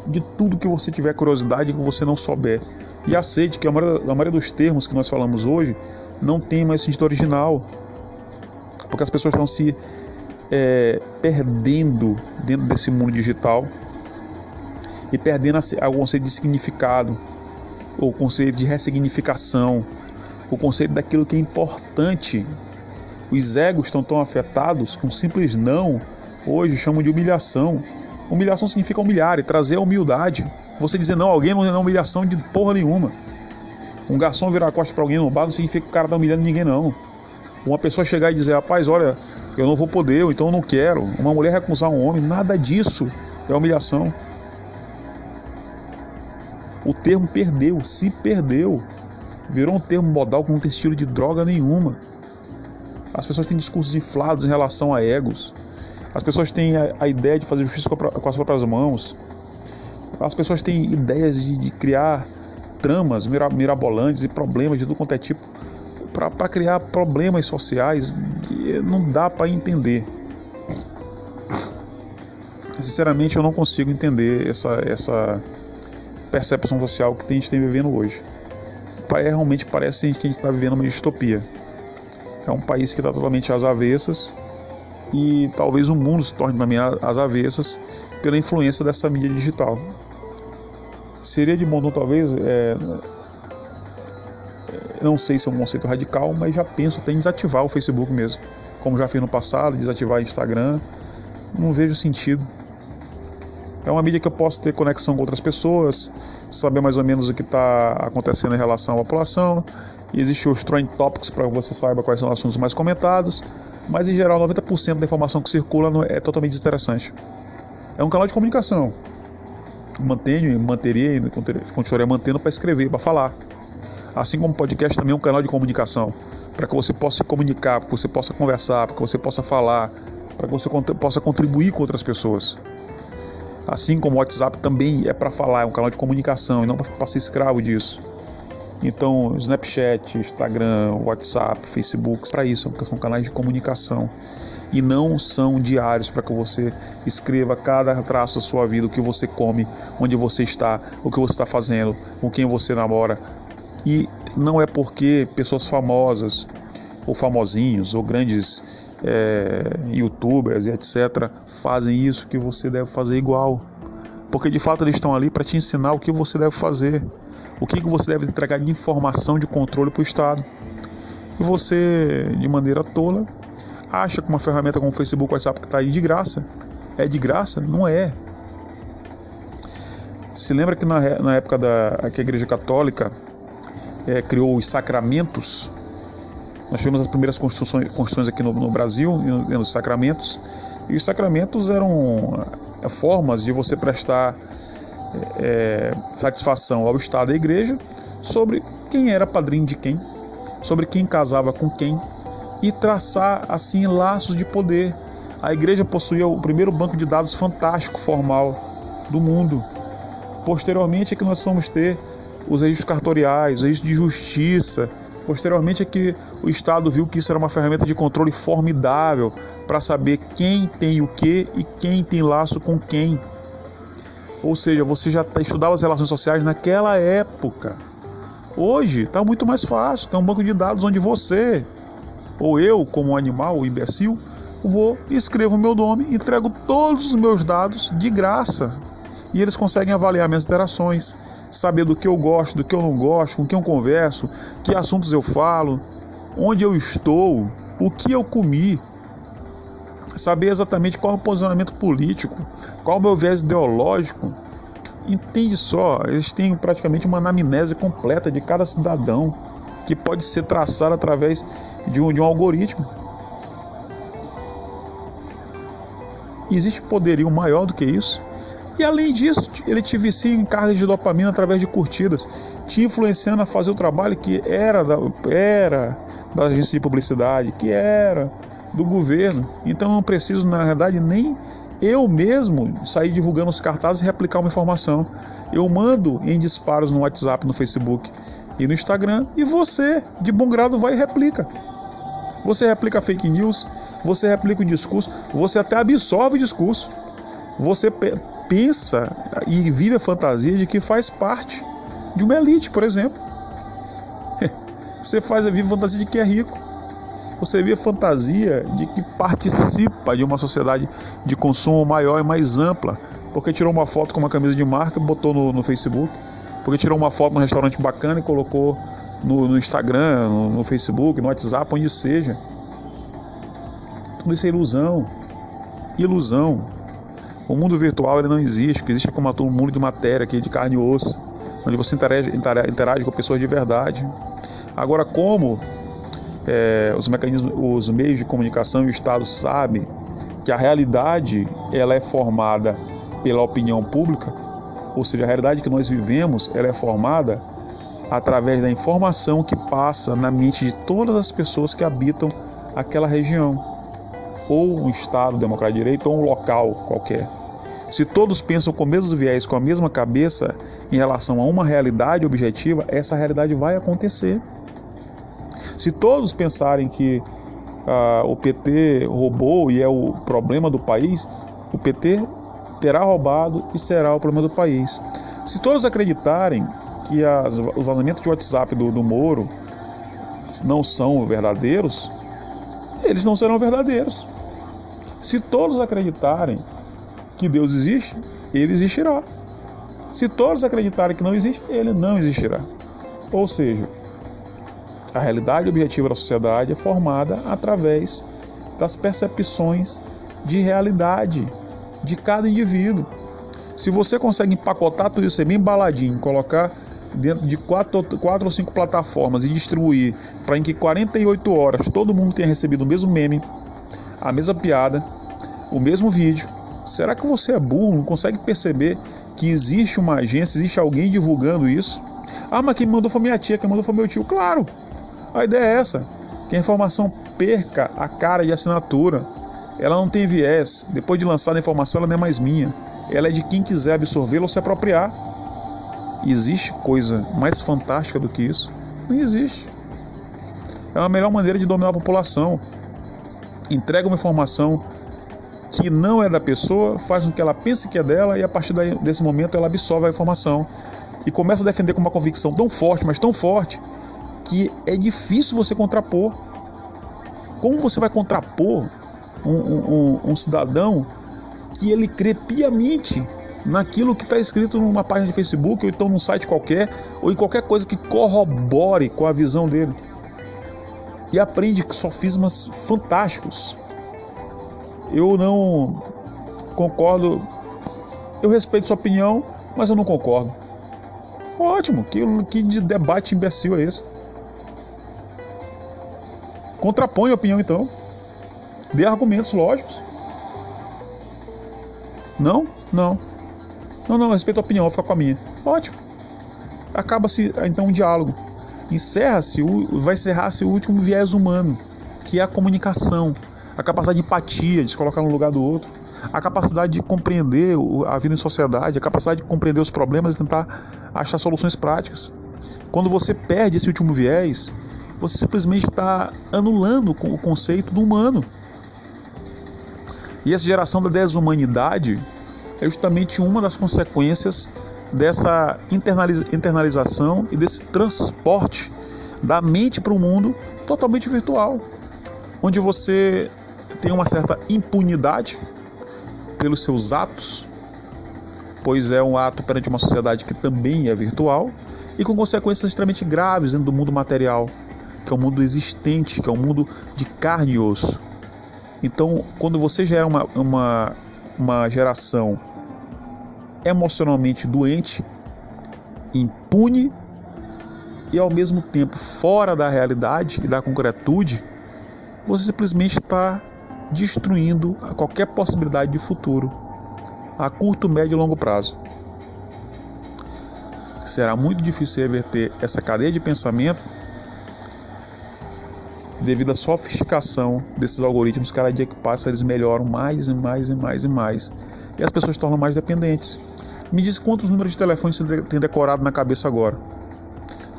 de tudo que você tiver curiosidade e que você não souber. E aceite que a maioria, a maioria dos termos que nós falamos hoje não tem mais sentido original. Porque as pessoas estão se é, perdendo dentro desse mundo digital e perdendo o conceito de significado, o conceito de ressignificação, o conceito daquilo que é importante. Os egos estão tão afetados com um simples não, hoje chamam de humilhação. Humilhação significa humilhar e trazer a humildade. Você dizer não alguém não é humilhação de porra nenhuma. Um garçom virar a costa para alguém no bar não significa que o cara tá humilhando ninguém, não. Uma pessoa chegar e dizer, rapaz, olha, eu não vou poder, ou então eu não quero. Uma mulher recusar um homem, nada disso é humilhação. O termo perdeu, se perdeu. Virou um termo modal que não tem estilo de droga nenhuma. As pessoas têm discursos inflados em relação a egos. As pessoas têm a, a ideia de fazer justiça com, a, com, as próprias mãos. As pessoas têm ideias de, de criar tramas mirabolantes e problemas de tudo quanto é tipo para criar problemas sociais que não dá para entender. Sinceramente, eu não consigo entender essa, essa percepção social que a gente tem vivendo hoje. Realmente parece que a gente está vivendo uma distopia. É um país que está totalmente às avessas e talvez o mundo se torne também às avessas pela influência dessa mídia digital. Seria de bom tom, talvez, é, não sei se é um conceito radical, mas já penso até em desativar o Facebook mesmo, como já fiz no passado, desativar o Instagram. Não vejo sentido. É uma mídia que eu posso ter conexão com outras pessoas, saber mais ou menos o que está acontecendo em relação à população. E existe os trend topics para que você saiba quais são os assuntos mais comentados. Mas em geral, 90% da informação que circula é totalmente desinteressante. É um canal de comunicação. Mantenho e manteria, continuaria mantendo para escrever, para falar. Assim como o podcast também é um canal de comunicação, para que você possa se comunicar, para que você possa conversar, para que você possa falar, para que você possa contribuir com outras pessoas. Assim como o WhatsApp também é para falar, é um canal de comunicação e não para ser escravo disso. Então, Snapchat, Instagram, WhatsApp, Facebook, para isso, são canais de comunicação e não são diários para que você escreva cada traço da sua vida, o que você come, onde você está, o que você está fazendo, com quem você namora. E não é porque pessoas famosas, ou famosinhos, ou grandes é, youtubers e etc., fazem isso que você deve fazer igual. Porque de fato eles estão ali para te ensinar o que você deve fazer, o que você deve entregar de informação de controle para o Estado. E você, de maneira tola, acha que uma ferramenta como o Facebook, WhatsApp que está aí de graça, é de graça? Não é. Se lembra que na, na época da que a Igreja Católica é, criou os sacramentos, nós tivemos as primeiras constituições, constituições aqui no, no Brasil, nos sacramentos, e os sacramentos eram é, formas de você prestar é, satisfação ao Estado e à Igreja sobre quem era padrinho de quem, sobre quem casava com quem, e traçar assim laços de poder. A Igreja possuía o primeiro banco de dados fantástico formal do mundo. Posteriormente é que nós vamos ter os registros cartoriais, os registros de justiça, Posteriormente é que o Estado viu que isso era uma ferramenta de controle formidável para saber quem tem o que e quem tem laço com quem. Ou seja, você já tá, estudava as relações sociais naquela época. Hoje está muito mais fácil. Tem um banco de dados onde você, ou eu, como animal, imbecil, vou, escrevo o meu nome, entrego todos os meus dados de graça. E eles conseguem avaliar minhas interações, saber do que eu gosto, do que eu não gosto, com quem eu converso, que assuntos eu falo, onde eu estou, o que eu comi, saber exatamente qual é o posicionamento político, qual é o meu viés ideológico. Entende só, eles têm praticamente uma anamnese completa de cada cidadão que pode ser traçada através de um, de um algoritmo. existe poderio maior do que isso? E além disso, ele te vicia em cargas de dopamina através de curtidas, te influenciando a fazer o trabalho que era da, era da agência de publicidade, que era do governo. Então não preciso, na verdade, nem eu mesmo sair divulgando os cartazes e replicar uma informação. Eu mando em disparos no WhatsApp, no Facebook. e no Instagram, e você, de bom grado, vai e replica. Você replica fake news, você replica o discurso, você até absorve o discurso. Você pensa e vive a fantasia de que faz parte de uma elite, por exemplo. Você faz vive a fantasia de que é rico. Você vive a fantasia de que participa de uma sociedade de consumo maior e mais ampla, porque tirou uma foto com uma camisa de marca e botou no, no Facebook, porque tirou uma foto num restaurante bacana e colocou no, no Instagram, no, no Facebook, no WhatsApp, onde seja. Tudo isso é ilusão. Ilusão. O mundo virtual ele não existe, o que existe é como um mundo de matéria, aqui, de carne e osso, onde você interage, interage com pessoas de verdade. Agora, como é, os mecanismos, os meios de comunicação e o Estado sabem que a realidade ela é formada pela opinião pública, ou seja, a realidade que nós vivemos ela é formada através da informação que passa na mente de todas as pessoas que habitam aquela região ou um Estado democrático de direito ou um local qualquer. Se todos pensam com os mesmos viés, com a mesma cabeça em relação a uma realidade objetiva, essa realidade vai acontecer. Se todos pensarem que ah, o PT roubou e é o problema do país, o PT terá roubado e será o problema do país. Se todos acreditarem que as, os vazamentos de WhatsApp do, do Moro não são verdadeiros, eles não serão verdadeiros. Se todos acreditarem que Deus existe, ele existirá. Se todos acreditarem que não existe, ele não existirá. Ou seja, a realidade objetiva da sociedade é formada através das percepções de realidade de cada indivíduo. Se você consegue empacotar tudo isso bem embaladinho, colocar dentro de quatro, quatro ou cinco plataformas e distribuir para em que 48 horas todo mundo tenha recebido o mesmo meme, a mesma piada, o mesmo vídeo, será que você é burro, não consegue perceber que existe uma agência, existe alguém divulgando isso? Ah, mas quem mandou foi minha tia, quem mandou foi meu tio. Claro, a ideia é essa: que a informação perca a cara de assinatura. Ela não tem viés. Depois de lançar a informação, ela não é mais minha. Ela é de quem quiser absorvê-la ou se apropriar. Existe coisa mais fantástica do que isso? Não existe. É a melhor maneira de dominar a população. Entrega uma informação que não é da pessoa, faz com que ela pense que é dela e a partir desse momento ela absorve a informação e começa a defender com uma convicção tão forte, mas tão forte, que é difícil você contrapor. Como você vai contrapor um, um, um cidadão que ele crê piamente naquilo que está escrito numa página de Facebook ou então num site qualquer ou em qualquer coisa que corrobore com a visão dele e aprende sofismas fantásticos. Eu não concordo, eu respeito sua opinião, mas eu não concordo. Ótimo, que, que debate imbecil é esse? Contrapõe a opinião então. Dê argumentos lógicos. Não? Não. Não, não, respeito a opinião, vou ficar com a minha. Ótimo. Acaba-se então o diálogo. Encerra-se, vai encerrar-se o último viés humano, que é a comunicação, a capacidade de empatia, de se colocar no lugar do outro, a capacidade de compreender a vida em sociedade, a capacidade de compreender os problemas e tentar achar soluções práticas. Quando você perde esse último viés, você simplesmente está anulando o conceito do humano. E essa geração da desumanidade é justamente uma das consequências dessa internalização e desse transporte da mente para o mundo totalmente virtual, onde você tem uma certa impunidade pelos seus atos, pois é um ato perante uma sociedade que também é virtual e com consequências extremamente graves dentro do mundo material, que é um mundo existente, que é um mundo de carne e osso. Então, quando você gera uma, uma, uma geração emocionalmente doente, impune e ao mesmo tempo fora da realidade e da concretude, você simplesmente está destruindo qualquer possibilidade de futuro a curto, médio e longo prazo. Será muito difícil reverter essa cadeia de pensamento devido à sofisticação desses algoritmos, cada dia que passa eles melhoram mais e mais e mais e mais. E as pessoas se tornam mais dependentes. Me diz quantos números de telefone você tem decorado na cabeça agora?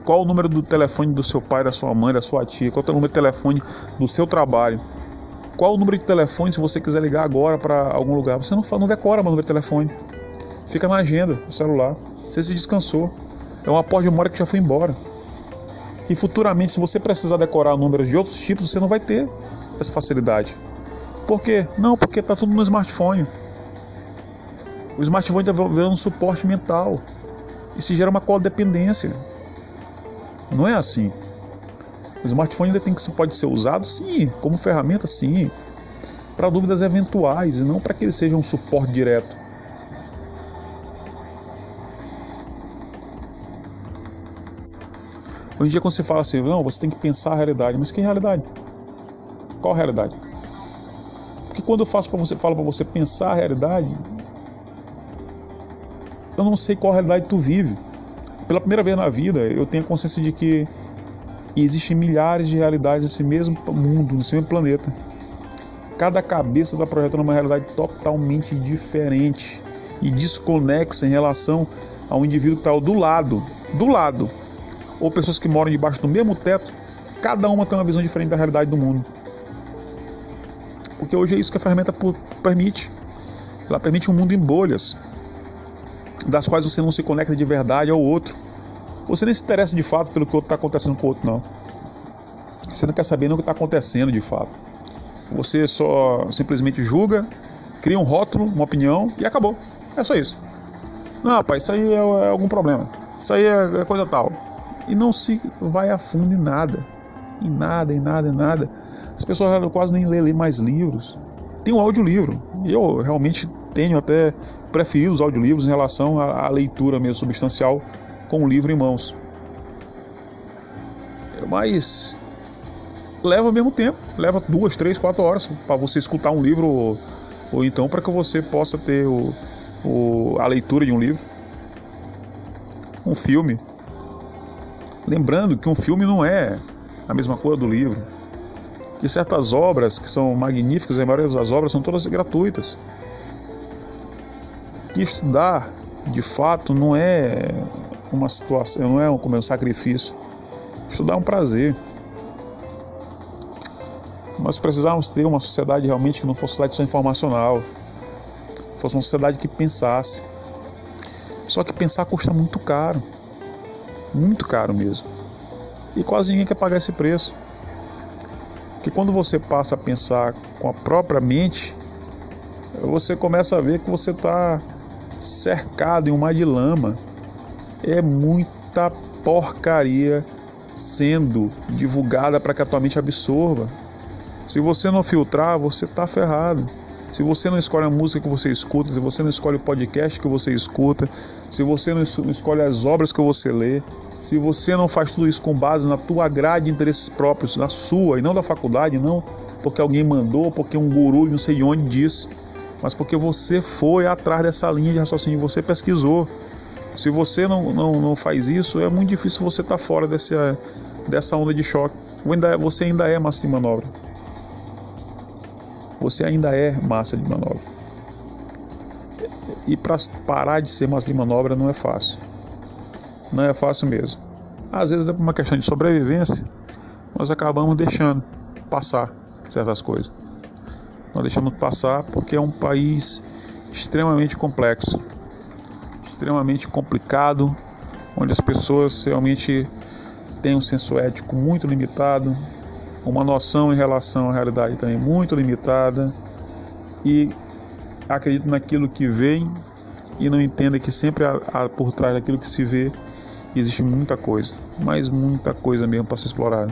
Qual o número do telefone do seu pai, da sua mãe, da sua tia? Qual é o número de telefone do seu trabalho? Qual o número de telefone se você quiser ligar agora para algum lugar? Você não, não decora o número de telefone. Fica na agenda, no celular. Você se descansou. É uma porta de memória que já foi embora. E futuramente, se você precisar decorar números de outros tipos, você não vai ter essa facilidade. Por quê? Não, porque está tudo no smartphone. O smartphone está virando um suporte mental. Se gera uma codependência. Não é assim. O smartphone ainda tem que pode ser usado, sim, como ferramenta, sim, para dúvidas eventuais e não para que ele seja um suporte direto. Hoje em dia, quando você fala assim, não, você tem que pensar a realidade, mas que realidade? Qual realidade? Porque quando eu faço para você, falo para você pensar a realidade, eu não sei qual realidade tu vive. Pela primeira vez na vida, eu tenho consciência de que existem milhares de realidades nesse mesmo mundo, nesse mesmo planeta. Cada cabeça está projetando uma realidade totalmente diferente e desconexa em relação ao indivíduo que está do lado, do lado, ou pessoas que moram debaixo do mesmo teto. Cada uma tem uma visão diferente da realidade do mundo. Porque hoje é isso que a ferramenta permite. Ela permite um mundo em bolhas, das quais você não se conecta de verdade ao outro. Você nem se interessa de fato pelo que está acontecendo com o outro, não. Você não quer saber nem o que está acontecendo de fato. Você só simplesmente julga, cria um rótulo, uma opinião e acabou. É só isso. Não, rapaz, isso aí é, é algum problema. Isso aí é, é coisa tal. E não se vai a fundo em nada. Em nada, em nada, em nada. As pessoas quase nem lêem mais livros. Tem um audiolivro. Eu realmente tenho até preferido os audiolivros em relação à, à leitura mesmo substancial com o livro em mãos. Mas leva o mesmo tempo, leva duas, três, quatro horas para você escutar um livro ou, ou então para que você possa ter o, o, a leitura de um livro. Um filme. Lembrando que um filme não é a mesma coisa do livro. Que certas obras que são magníficas, a maioria das obras são todas gratuitas que estudar, de fato, não é uma situação, não é como um sacrifício. Estudar é um prazer. Nós precisávamos ter uma sociedade realmente que não fosse sociedade só informacional, fosse uma sociedade que pensasse. Só que pensar custa muito caro, muito caro mesmo. E quase ninguém quer pagar esse preço. Porque quando você passa a pensar com a própria mente, você começa a ver que você está cercado em um mar de lama. É muita porcaria sendo divulgada para que a tua mente absorva. Se você não filtrar, você está ferrado. Se você não escolhe a música que você escuta, se você não escolhe o podcast que você escuta, se você não escolhe as obras que você lê, se você não faz tudo isso com base na tua grade de interesses próprios, na sua e não da faculdade, não porque alguém mandou, porque um guru não sei de onde disse, mas porque você foi atrás dessa linha de raciocínio, você pesquisou. Se você não, não, não faz isso, é muito difícil você estar tá fora desse, dessa onda de choque. Você ainda é massa de manobra. Você ainda é massa de manobra. E para parar de ser massa de manobra não é fácil. Não é fácil mesmo. Às vezes, por uma questão de sobrevivência, nós acabamos deixando passar certas coisas. Nós deixamos passar porque é um país extremamente complexo, extremamente complicado, onde as pessoas realmente têm um senso ético muito limitado, uma noção em relação à realidade também muito limitada e acreditam naquilo que vem e não entendem que sempre há, há por trás daquilo que se vê existe muita coisa, mas muita coisa mesmo para se explorar.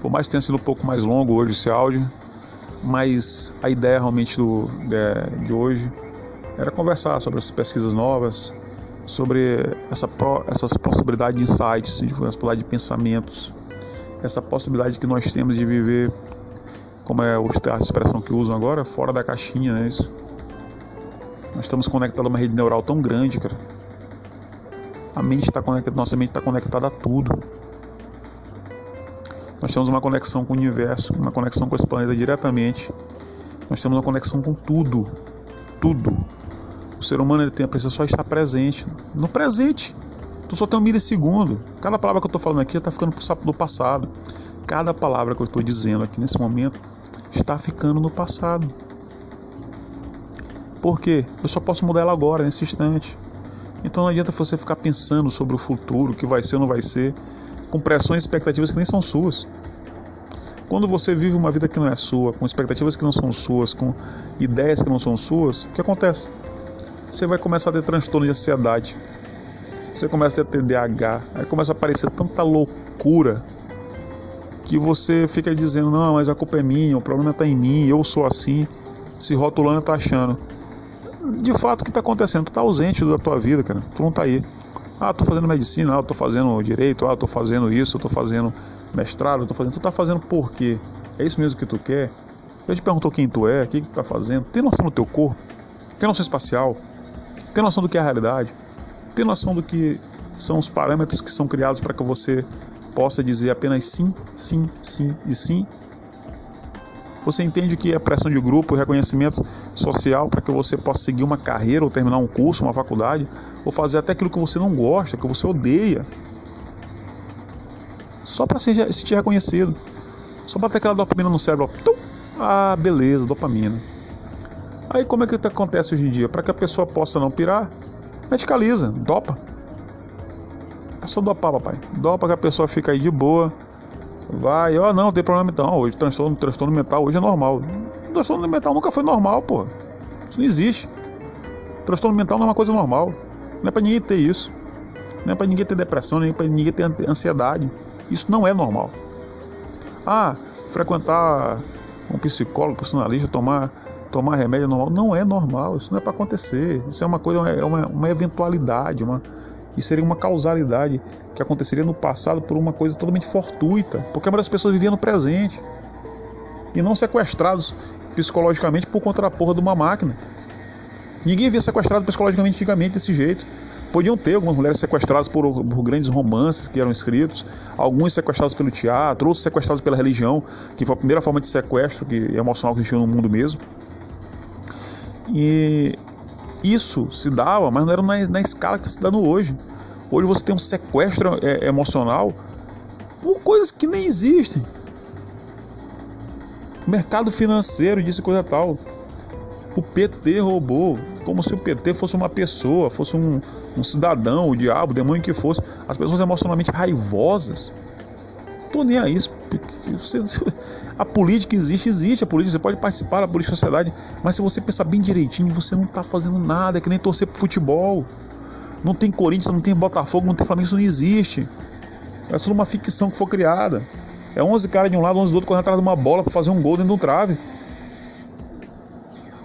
Por mais que tenha sido um pouco mais longo hoje esse áudio, mas a ideia realmente do, de, de hoje era conversar sobre essas pesquisas novas, sobre essa, essas possibilidades de insights, de possibilidade de pensamentos, essa possibilidade que nós temos de viver, como é a expressão que usam agora, fora da caixinha, né? Isso. Nós estamos conectados a uma rede neural tão grande, cara. A mente está conectada, nossa mente está conectada a tudo. Nós temos uma conexão com o universo, uma conexão com esse planeta diretamente. Nós temos uma conexão com tudo. Tudo. O ser humano ele tem precisa só estar presente. No presente. Tu só tem um milissegundo. Cada palavra que eu estou falando aqui já está ficando no passado. Cada palavra que eu estou dizendo aqui nesse momento está ficando no passado. Por quê? Eu só posso mudar ela agora, nesse instante. Então não adianta você ficar pensando sobre o futuro, o que vai ser ou não vai ser, com pressões e expectativas que nem são suas. Quando você vive uma vida que não é sua, com expectativas que não são suas, com ideias que não são suas, o que acontece? Você vai começar a ter transtorno de ansiedade. Você começa a ter TDAH, aí começa a aparecer tanta loucura que você fica dizendo: não, mas a culpa é minha, o problema está em mim, eu sou assim, se rotulando está achando. De fato, o que está acontecendo? Tu está ausente da tua vida, cara. Tu não está aí. Ah, tô fazendo medicina, ah, tô fazendo direito, ah, tô fazendo isso, tô fazendo mestrado, tô fazendo. Tu tá fazendo por quê? É isso mesmo que tu quer? Eu te perguntou quem tu é, o que, que tu tá fazendo. Tem noção do teu corpo? Tem noção espacial? Tem noção do que é a realidade? Tem noção do que são os parâmetros que são criados para que você possa dizer apenas sim, sim, sim e sim? Você entende que é pressão de grupo, reconhecimento social para que você possa seguir uma carreira ou terminar um curso, uma faculdade, ou fazer até aquilo que você não gosta, que você odeia, só para se sentir reconhecido, só para ter aquela dopamina no cérebro. Ah, beleza, dopamina. Aí como é que acontece hoje em dia? Para que a pessoa possa não pirar, medicaliza, dopa. É só dopar, papai. Dopa que a pessoa fica aí de boa Vai, ó, oh, não, tem problema então. Hoje transtorno, transtorno mental hoje é normal. Transtorno mental nunca foi normal, pô. Isso não existe. Transtorno mental não é uma coisa normal. Não é para ninguém ter isso. Não é para ninguém ter depressão, nem para ninguém ter ansiedade. Isso não é normal. Ah, frequentar um psicólogo, personalista, tomar tomar remédio é normal. Não é normal, isso não é para acontecer. Isso é uma coisa, é uma, uma eventualidade, uma, e seria uma causalidade que aconteceria no passado por uma coisa totalmente fortuita, porque a maioria das pessoas viviam no presente e não sequestrados psicologicamente por conta da porra de uma máquina. Ninguém havia sequestrado psicologicamente antigamente desse jeito. Podiam ter algumas mulheres sequestradas por, por, grandes romances que eram escritos, alguns sequestrados pelo teatro, outros sequestrados pela religião, que foi a primeira forma de sequestro que, emocional que existiu no mundo mesmo. E isso se dava, mas não era na, na escala que está se dando hoje. Hoje você tem um sequestro é, emocional por coisas que nem existem. O mercado financeiro disse coisa tal. O PT roubou, como se o PT fosse uma pessoa, fosse um, um cidadão, o diabo, o demônio que fosse. As pessoas emocionalmente raivosas. Tô nem a isso. Você, a política existe, existe a política, você pode participar da política da sociedade, mas se você pensar bem direitinho, você não está fazendo nada, é que nem torcer pro futebol. Não tem Corinthians, não tem Botafogo, não tem Flamengo, isso não existe. É tudo uma ficção que foi criada. É 11 caras de um lado, 11 do outro, correndo atrás de uma bola para fazer um gol dentro de um trave.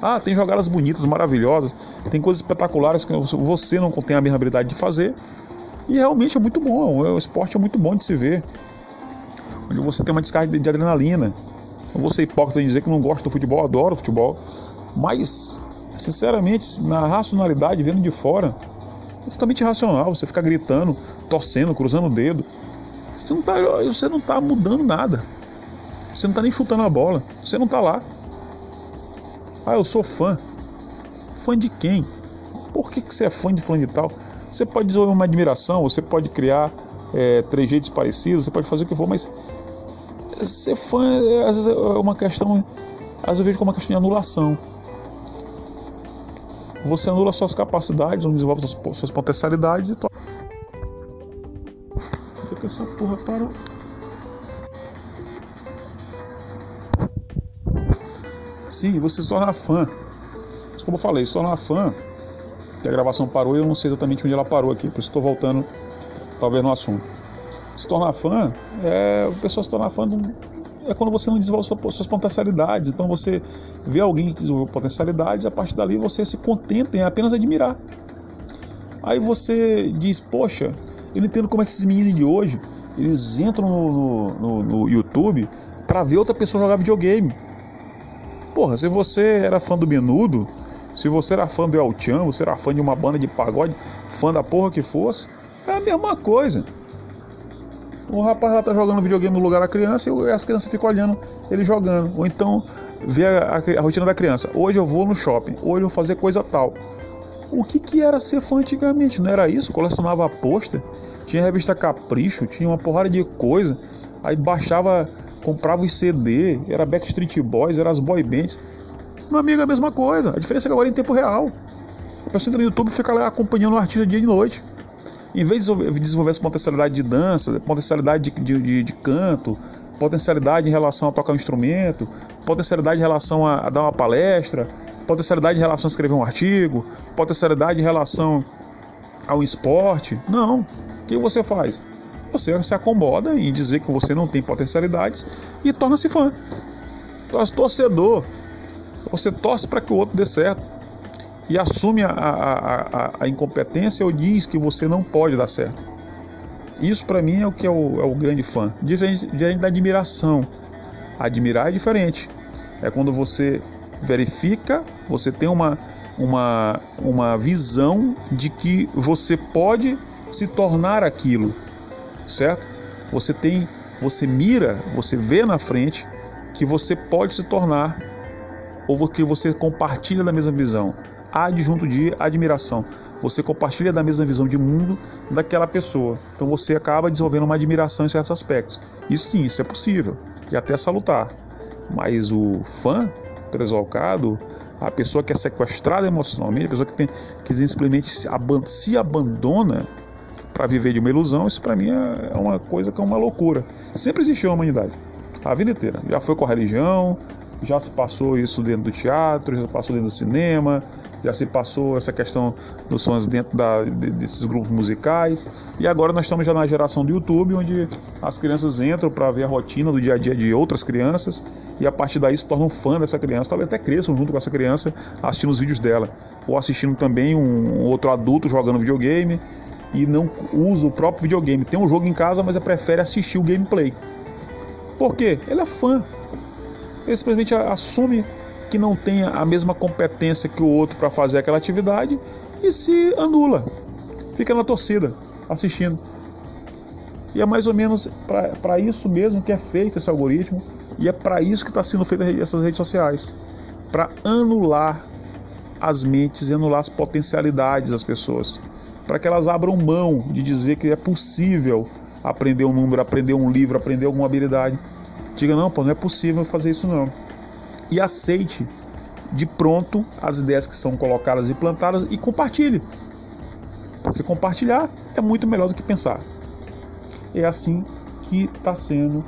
Ah, tem jogadas bonitas, maravilhosas, tem coisas espetaculares que você não tem a mesma habilidade de fazer. E realmente é muito bom, o esporte é muito bom de se ver onde você tem uma descarga de adrenalina. Não vou ser hipócrita em dizer que não gosto do futebol, adoro futebol, mas, sinceramente, na racionalidade, vendo de fora, é totalmente irracional. Você ficar gritando, torcendo, cruzando o dedo. Você não está você não tá mudando nada. Você não está nem chutando a bola. Você não está lá. Ah, eu sou fã. Fã de quem? Por que, que você é fã de fã de tal? Você pode desenvolver uma admiração, você pode criar é, trejeitos parecidos, você pode fazer o que for, mas ser fã às vezes é uma questão, às vezes eu vejo como uma questão de anulação. Você anula suas capacidades, não desenvolve suas, suas potencialidades e to... Essa porra parou? Sim, você se torna fã. Como eu falei, se tornar fã, que a gravação parou e eu não sei exatamente onde ela parou aqui, por isso estou voltando talvez no assunto. Se tornar fã, é, a pessoa se tornar fã é quando você não desenvolve suas potencialidades. Então você vê alguém que desenvolveu potencialidades, a partir dali você se contenta em apenas admirar. Aí você diz, poxa, eu não entendo como é que esses meninos de hoje eles entram no, no, no YouTube para ver outra pessoa jogar videogame. Porra, se você era fã do Menudo, se você era fã do El Chan, você era fã de uma banda de pagode, fã da porra que fosse, é a mesma coisa. O rapaz lá tá jogando videogame no lugar da criança e as crianças ficam olhando ele jogando. Ou então vê a, a, a, rotina da criança. Hoje eu vou no shopping, hoje eu vou fazer coisa tal. O que, que era ser fã antigamente? Não era isso? Colecionava pôster, tinha revista Capricho, tinha uma porrada de coisa. Aí baixava, comprava os CD, era Backstreet Boys, era as boy bands. Meu amigo, é a mesma coisa. A diferença é que agora é em tempo real. A pessoa entra no YouTube e fica lá acompanhando o artista dia e noite. Em vez de desenvolver essa potencialidade de dança, potencialidade de, de, de, de canto, potencialidade em relação a tocar um instrumento, potencialidade em relação a, a, dar uma palestra, potencialidade em relação a escrever um artigo, potencialidade em relação ao esporte. Não. O que você faz? Você se acomoda em dizer que você não tem potencialidades e torna-se fã. Torna-se torcedor. Você torce para que o outro dê certo e assume a, a, a, a, incompetência ou diz que você não pode dar certo. Isso para mim é o que é o, é o grande fã. Diferente, diferente da admiração. Admirar é diferente. É quando você verifica, você tem uma, uma, uma visão de que você pode se tornar aquilo, certo? Você tem, você mira, você vê na frente que você pode se tornar ou que você compartilha da mesma visão adjunto de admiração. Você compartilha da mesma visão de mundo daquela pessoa. Então você acaba desenvolvendo uma admiração em certos aspectos. Isso sim, isso é possível e até salutar. Mas o fã tresalcado, a pessoa que é sequestrada emocionalmente, a pessoa que, tem, que simplesmente se, se abandona para viver de uma ilusão, isso para mim é, é uma coisa que é uma loucura. Sempre existiu na humanidade, a vida inteira. Já foi com a religião, já se passou isso dentro do teatro, já passou dentro do cinema, já se passou essa questão dos sons dentro da, desses grupos musicais. E agora nós estamos já na geração do YouTube, onde as crianças entram para ver a rotina do dia a dia de outras crianças e a partir daí se tornam fã dessa criança, talvez até cresçam junto com essa criança assistindo os vídeos dela, ou assistindo também um outro adulto jogando videogame e não usa o próprio videogame. Tem um jogo em casa, mas prefere assistir o gameplay. Por quê? Ele é fã. Ele simplesmente assume que não tenha a mesma competência que o outro para fazer aquela atividade e se anula. Fica na torcida, assistindo. E é mais ou menos para isso mesmo que é feito esse algoritmo e é para isso que está sendo feita essas redes sociais para anular as mentes e anular as potencialidades das pessoas, para que elas abram mão de dizer que é possível aprender um número, aprender um livro, aprender alguma habilidade. Diga não, pô, não é possível fazer isso não e aceite de pronto as ideias que são colocadas e plantadas e compartilhe. Porque compartilhar é muito melhor do que pensar. É assim que está sendo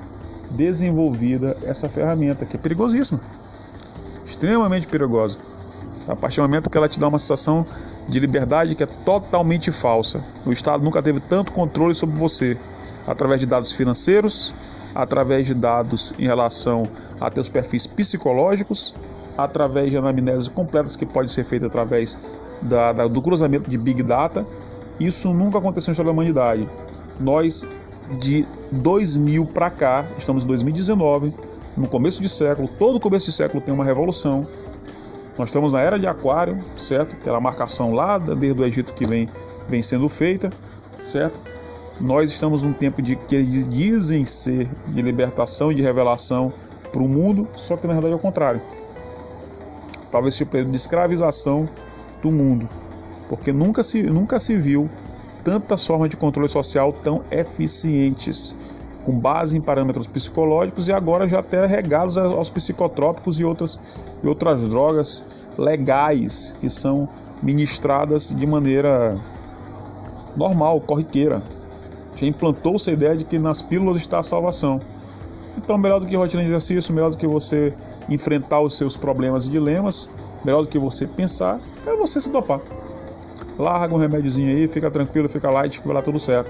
desenvolvida essa ferramenta, que é perigosíssima, extremamente perigosa. A partir do momento que ela te dá uma sensação de liberdade que é totalmente falsa. O Estado nunca teve tanto controle sobre você, através de dados financeiros, através de dados em relação a teus perfis psicológicos, através de anamneses completas que pode ser feita através da, da, do cruzamento de Big Data. Isso nunca aconteceu na história da humanidade. Nós, de 2000 para cá, estamos em 2019, no começo de século, todo começo de século tem uma revolução. Nós estamos na era de Aquário, certo? Aquela marcação lá desde o Egito que vem, vem sendo feita, certo? Nós estamos num tempo de que eles dizem ser de libertação e de revelação para o mundo, só que na verdade é o contrário. Talvez seja período de escravização do mundo, porque nunca se, nunca se viu tantas formas de controle social tão eficientes, com base em parâmetros psicológicos e agora já até regados aos psicotrópicos e outras, e outras drogas legais que são ministradas de maneira normal, corriqueira já implantou-se a ideia de que nas pílulas está a salvação. Então, melhor do que rotina de exercício, melhor do que você enfrentar os seus problemas e dilemas, melhor do que você pensar, é você se dopar. Larga um remédiozinho aí, fica tranquilo, fica light, que vai dar tudo certo.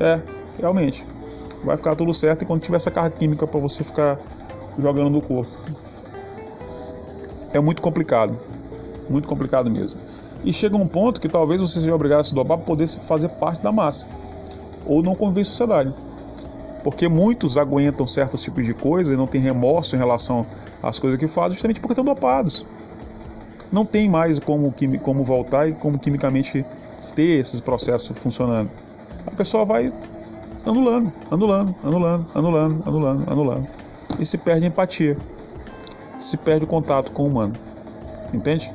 É, realmente. Vai ficar tudo certo e quando tiver essa carga química para você ficar jogando no corpo. É muito complicado. Muito complicado mesmo. E chega um ponto que talvez você seja obrigado a se dopar para poder fazer parte da massa ou não conviver em sociedade. Porque muitos aguentam certos tipos de coisa e não têm remorso em relação às coisas que fazem, justamente porque estão dopados. Não tem mais como, como voltar e como quimicamente ter esses processos funcionando. A pessoa vai anulando, anulando, anulando, anulando, anulando, anulando. E se perde empatia. Se perde o contato com o humano. Entende?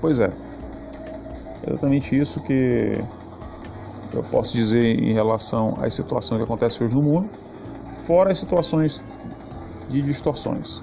Pois é, exatamente isso que eu posso dizer em relação às situações que acontecem hoje no mundo, fora as situações de distorções.